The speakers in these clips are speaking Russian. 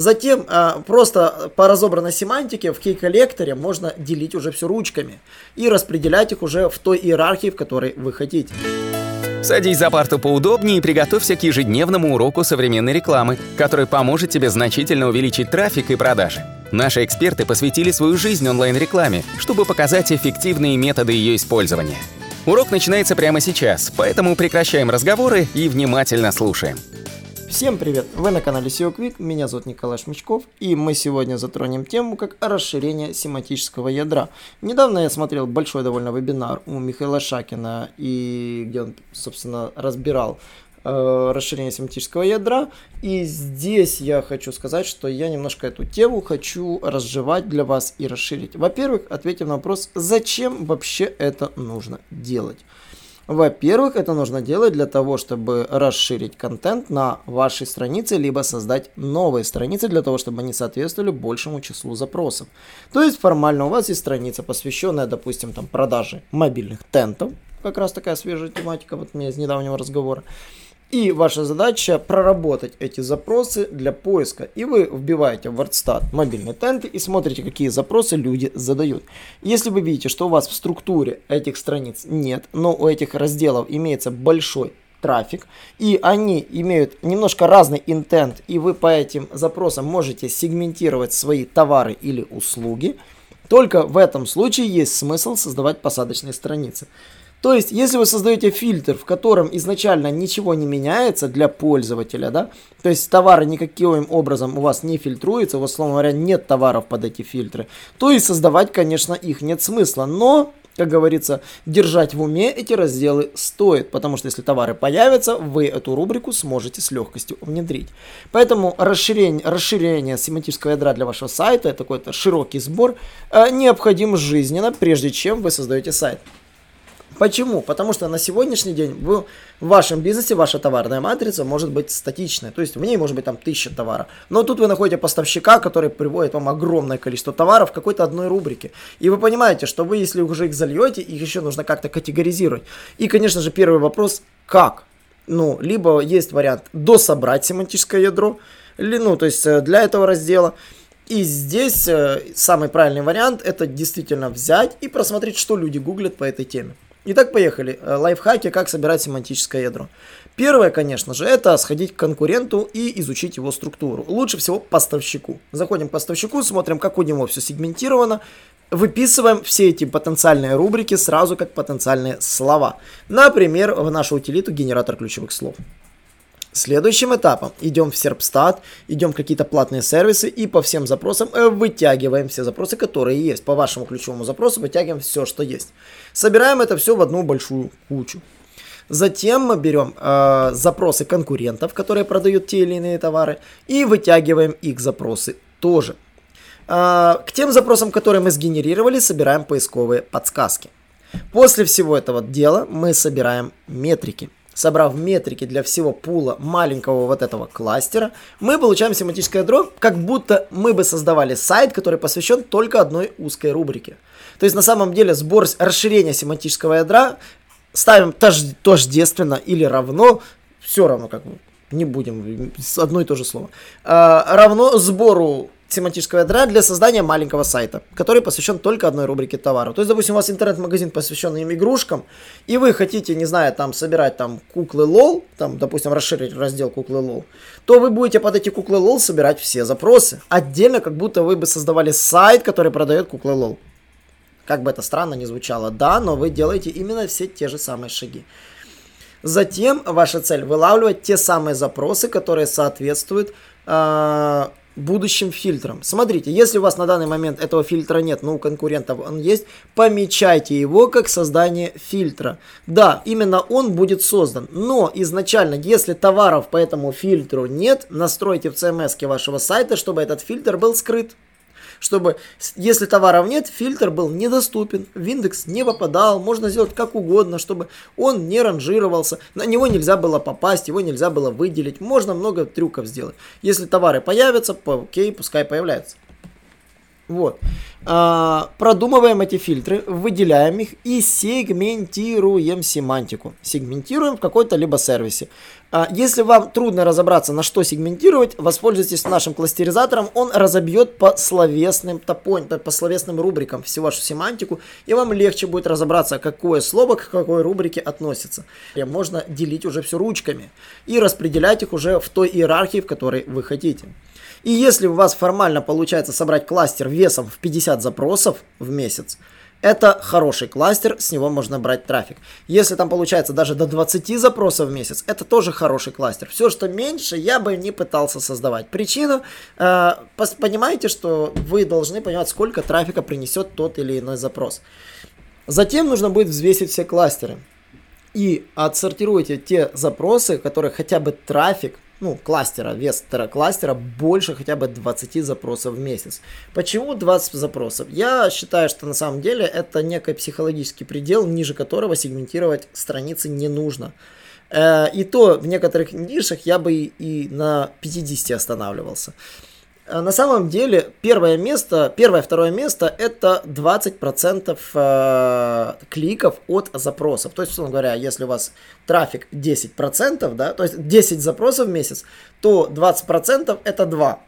Затем а, просто по разобранной семантике в кей-коллекторе можно делить уже все ручками и распределять их уже в той иерархии, в которой вы хотите. Садись за парту поудобнее и приготовься к ежедневному уроку современной рекламы, который поможет тебе значительно увеличить трафик и продажи. Наши эксперты посвятили свою жизнь онлайн-рекламе, чтобы показать эффективные методы ее использования. Урок начинается прямо сейчас, поэтому прекращаем разговоры и внимательно слушаем. Всем привет! Вы на канале SEO Quick, меня зовут Николай Шмичков, и мы сегодня затронем тему как расширение семантического ядра. Недавно я смотрел большой довольно вебинар у Михаила Шакина, и где он, собственно, разбирал э, расширение семантического ядра. И здесь я хочу сказать, что я немножко эту тему хочу разжевать для вас и расширить. Во-первых, ответив на вопрос, зачем вообще это нужно делать. Во-первых, это нужно делать для того, чтобы расширить контент на вашей странице, либо создать новые страницы для того, чтобы они соответствовали большему числу запросов. То есть формально у вас есть страница, посвященная, допустим, там, продаже мобильных тентов, как раз такая свежая тематика вот у меня из недавнего разговора. И ваша задача проработать эти запросы для поиска. И вы вбиваете в WordStat мобильные тенты и смотрите, какие запросы люди задают. Если вы видите, что у вас в структуре этих страниц нет, но у этих разделов имеется большой трафик, и они имеют немножко разный интент, и вы по этим запросам можете сегментировать свои товары или услуги, только в этом случае есть смысл создавать посадочные страницы. То есть, если вы создаете фильтр, в котором изначально ничего не меняется для пользователя, да, то есть товары никаким образом у вас не фильтруются, у вас, словно говоря, нет товаров под эти фильтры, то и создавать, конечно, их нет смысла. Но как говорится, держать в уме эти разделы стоит, потому что если товары появятся, вы эту рубрику сможете с легкостью внедрить. Поэтому расширение, расширение семантического ядра для вашего сайта, такой-то широкий сбор, э, необходим жизненно, прежде чем вы создаете сайт. Почему? Потому что на сегодняшний день в вашем бизнесе ваша товарная матрица может быть статичная. То есть в ней может быть там тысяча товаров. Но тут вы находите поставщика, который приводит вам огромное количество товаров в какой-то одной рубрике. И вы понимаете, что вы, если уже их зальете, их еще нужно как-то категоризировать. И, конечно же, первый вопрос, как? Ну, либо есть вариант дособрать семантическое ядро, или, ну, то есть э, для этого раздела. И здесь э, самый правильный вариант это действительно взять и просмотреть, что люди гуглят по этой теме. Итак, поехали. Э, лайфхаки, как собирать семантическое ядро. Первое, конечно же, это сходить к конкуренту и изучить его структуру. Лучше всего поставщику. Заходим к поставщику, смотрим, как у него все сегментировано, выписываем все эти потенциальные рубрики сразу как потенциальные слова. Например, в нашу утилиту генератор ключевых слов. Следующим этапом идем в Serpstat, идем в какие-то платные сервисы и по всем запросам э, вытягиваем все запросы, которые есть. По вашему ключевому запросу вытягиваем все, что есть. Собираем это все в одну большую кучу. Затем мы берем э, запросы конкурентов, которые продают те или иные товары, и вытягиваем их запросы тоже. Э, к тем запросам, которые мы сгенерировали, собираем поисковые подсказки. После всего этого дела мы собираем метрики собрав метрики для всего пула маленького вот этого кластера, мы получаем семантическое ядро, как будто мы бы создавали сайт, который посвящен только одной узкой рубрике. То есть на самом деле сбор расширения семантического ядра ставим тож, тождественно или равно, все равно как бы, не будем, одно и то же слово, а, равно сбору семантического ядра для создания маленького сайта, который посвящен только одной рубрике товаров. То есть, допустим, у вас интернет-магазин посвященный им игрушкам, и вы хотите, не знаю, там собирать там куклы LOL, там, допустим, расширить раздел куклы LOL, то вы будете под эти куклы LOL собирать все запросы. Отдельно, как будто вы бы создавали сайт, который продает куклы LOL. Как бы это странно не звучало, да, но вы делаете именно все те же самые шаги. Затем ваша цель вылавливать те самые запросы, которые соответствуют э, будущим фильтром. Смотрите, если у вас на данный момент этого фильтра нет, но у конкурентов он есть, помечайте его как создание фильтра. Да, именно он будет создан, но изначально, если товаров по этому фильтру нет, настройте в CMS вашего сайта, чтобы этот фильтр был скрыт чтобы, если товаров нет, фильтр был недоступен, в индекс не попадал, можно сделать как угодно, чтобы он не ранжировался, на него нельзя было попасть, его нельзя было выделить, можно много трюков сделать. Если товары появятся, окей, пускай появляются. Вот. А, продумываем эти фильтры, выделяем их и сегментируем семантику. Сегментируем в какой-то либо сервисе. А, если вам трудно разобраться, на что сегментировать, воспользуйтесь нашим кластеризатором. Он разобьет по словесным топонь, по словесным рубрикам всю вашу семантику, и вам легче будет разобраться, какое слово к какой рубрике относится. И можно делить уже все ручками и распределять их уже в той иерархии, в которой вы хотите. И если у вас формально получается собрать кластер весом в 50 запросов в месяц, это хороший кластер, с него можно брать трафик. Если там получается даже до 20 запросов в месяц, это тоже хороший кластер. Все, что меньше, я бы не пытался создавать. Причина, э, понимаете, что вы должны понимать, сколько трафика принесет тот или иной запрос. Затем нужно будет взвесить все кластеры. И отсортируйте те запросы, которые хотя бы трафик ну, кластера, вес кластера больше хотя бы 20 запросов в месяц. Почему 20 запросов? Я считаю, что на самом деле это некий психологический предел, ниже которого сегментировать страницы не нужно. Э, и то в некоторых нишах я бы и на 50 останавливался. Э, на самом деле первое место, первое, второе место это 20% э, кликов от запросов. То есть, условно говоря, если у вас трафик 10%, да, то есть 10 запросов в месяц, то 20% это 2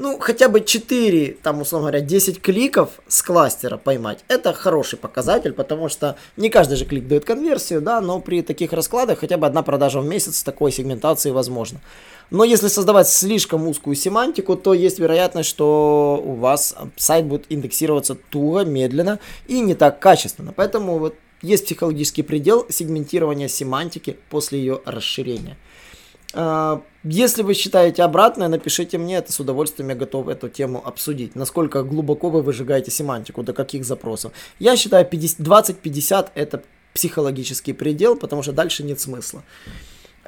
ну, хотя бы 4, там, условно говоря, 10 кликов с кластера поймать, это хороший показатель, потому что не каждый же клик дает конверсию, да, но при таких раскладах хотя бы одна продажа в месяц с такой сегментацией возможно. Но если создавать слишком узкую семантику, то есть вероятность, что у вас сайт будет индексироваться туго, медленно и не так качественно. Поэтому вот есть психологический предел сегментирования семантики после ее расширения. А, если вы считаете обратное, напишите мне, это с удовольствием я готов эту тему обсудить. Насколько глубоко вы выжигаете семантику, до каких запросов. Я считаю 20-50 это психологический предел, потому что дальше нет смысла.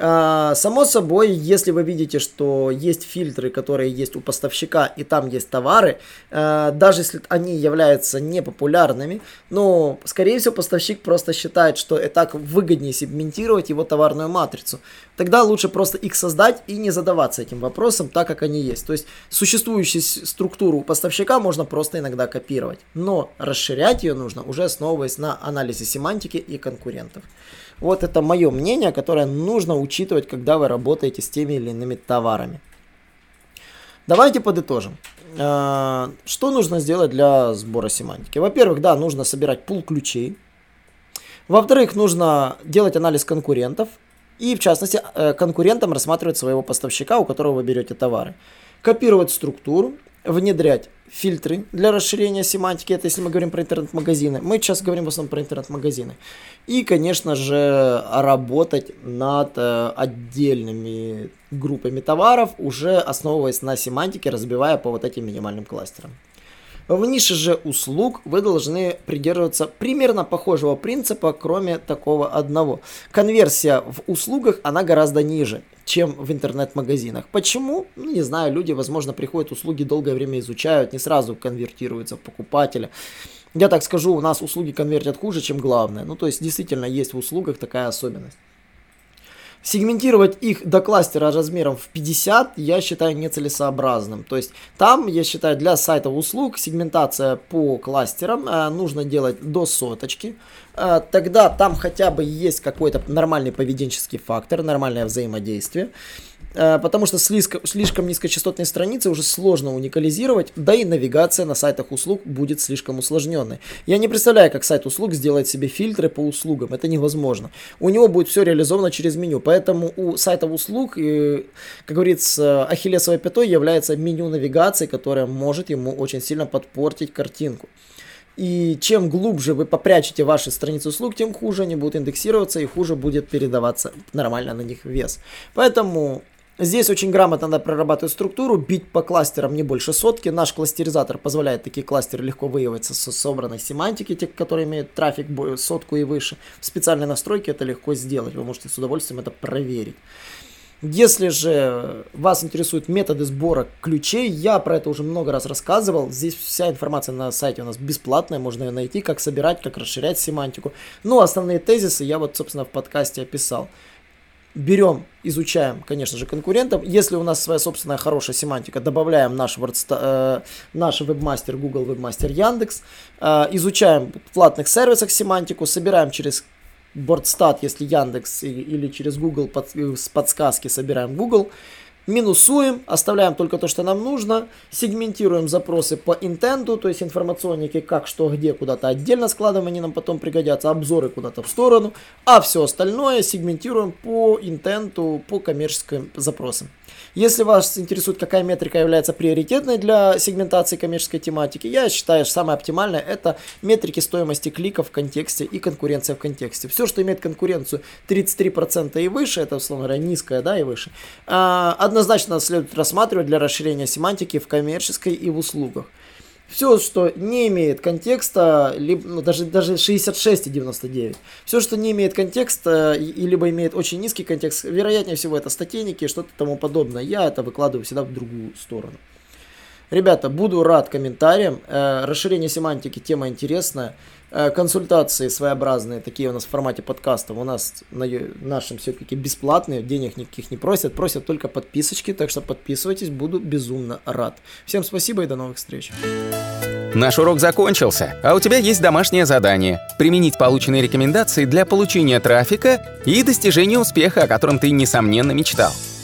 А, само собой, если вы видите, что есть фильтры, которые есть у поставщика, и там есть товары, а, даже если они являются непопулярными, но, скорее всего, поставщик просто считает, что и так выгоднее сегментировать его товарную матрицу. Тогда лучше просто их создать и не задаваться этим вопросом, так как они есть. То есть, существующую структуру у поставщика можно просто иногда копировать, но расширять ее нужно уже основываясь на анализе семантики и конкурентов. Вот это мое мнение, которое нужно учитывать, когда вы работаете с теми или иными товарами. Давайте подытожим. А, что нужно сделать для сбора семантики? Во-первых, да, нужно собирать пул ключей. Во-вторых, нужно делать анализ конкурентов. И, в частности, э, конкурентам рассматривать своего поставщика, у которого вы берете товары. Копировать структуру, внедрять фильтры для расширения семантики. Это если мы говорим про интернет-магазины. Мы сейчас говорим в основном про интернет-магазины. И, конечно же, работать над э, отдельными группами товаров, уже основываясь на семантике, разбивая по вот этим минимальным кластерам. В нише же услуг вы должны придерживаться примерно похожего принципа, кроме такого одного. Конверсия в услугах, она гораздо ниже, чем в интернет-магазинах. Почему? Ну, не знаю, люди, возможно, приходят, услуги долгое время изучают, не сразу конвертируются в покупателя. Я так скажу, у нас услуги конвертят хуже, чем главное. Ну, то есть, действительно, есть в услугах такая особенность. Сегментировать их до кластера размером в 50 я считаю нецелесообразным. То есть там, я считаю, для сайтов услуг сегментация по кластерам э, нужно делать до соточки. Э, тогда там хотя бы есть какой-то нормальный поведенческий фактор, нормальное взаимодействие. Потому что слишком, слишком низкочастотные страницы уже сложно уникализировать, да и навигация на сайтах услуг будет слишком усложненной. Я не представляю, как сайт услуг сделает себе фильтры по услугам, это невозможно. У него будет все реализовано через меню, поэтому у сайтов услуг, как говорится, ахиллесовой пятой является меню навигации, которое может ему очень сильно подпортить картинку. И чем глубже вы попрячете ваши страницы услуг, тем хуже они будут индексироваться и хуже будет передаваться нормально на них вес. Поэтому Здесь очень грамотно надо прорабатывать структуру, бить по кластерам не больше сотки. Наш кластеризатор позволяет такие кластеры легко выявить со собранной семантики, те, которые имеют трафик сотку и выше. В специальной настройке это легко сделать, вы можете с удовольствием это проверить. Если же вас интересуют методы сбора ключей, я про это уже много раз рассказывал. Здесь вся информация на сайте у нас бесплатная, можно ее найти, как собирать, как расширять семантику. Ну, основные тезисы я вот, собственно, в подкасте описал берем, изучаем, конечно же, конкурентов. Если у нас своя собственная хорошая семантика, добавляем наш, WordSta- э, наш вебмастер Google, вебмастер Яндекс, э, изучаем в платных сервисах семантику, собираем через Бордстат, если Яндекс или через Google под, с подсказки собираем Google, минусуем, оставляем только то, что нам нужно, сегментируем запросы по интенту, то есть информационники, как, что, где, куда-то отдельно складываем, они нам потом пригодятся, обзоры куда-то в сторону, а все остальное сегментируем по интенту, по коммерческим запросам. Если вас интересует, какая метрика является приоритетной для сегментации коммерческой тематики, я считаю, что самое оптимальное это метрики стоимости кликов в контексте и конкуренция в контексте. Все, что имеет конкуренцию 33% и выше, это, условно говоря, низкая, да, и выше, а, однозначно следует рассматривать для расширения семантики в коммерческой и в услугах. Все, что не имеет контекста, либо, ну, даже, даже 66 и 99, все, что не имеет контекста и, и либо имеет очень низкий контекст, вероятнее всего это статейники, что-то тому подобное. Я это выкладываю всегда в другую сторону. Ребята, буду рад комментариям. Э, расширение семантики, тема интересная. Э, консультации своеобразные, такие у нас в формате подкастов, у нас на нашем все-таки бесплатные, денег никаких не просят, просят только подписочки, так что подписывайтесь, буду безумно рад. Всем спасибо и до новых встреч. Наш урок закончился, а у тебя есть домашнее задание – применить полученные рекомендации для получения трафика и достижения успеха, о котором ты, несомненно, мечтал.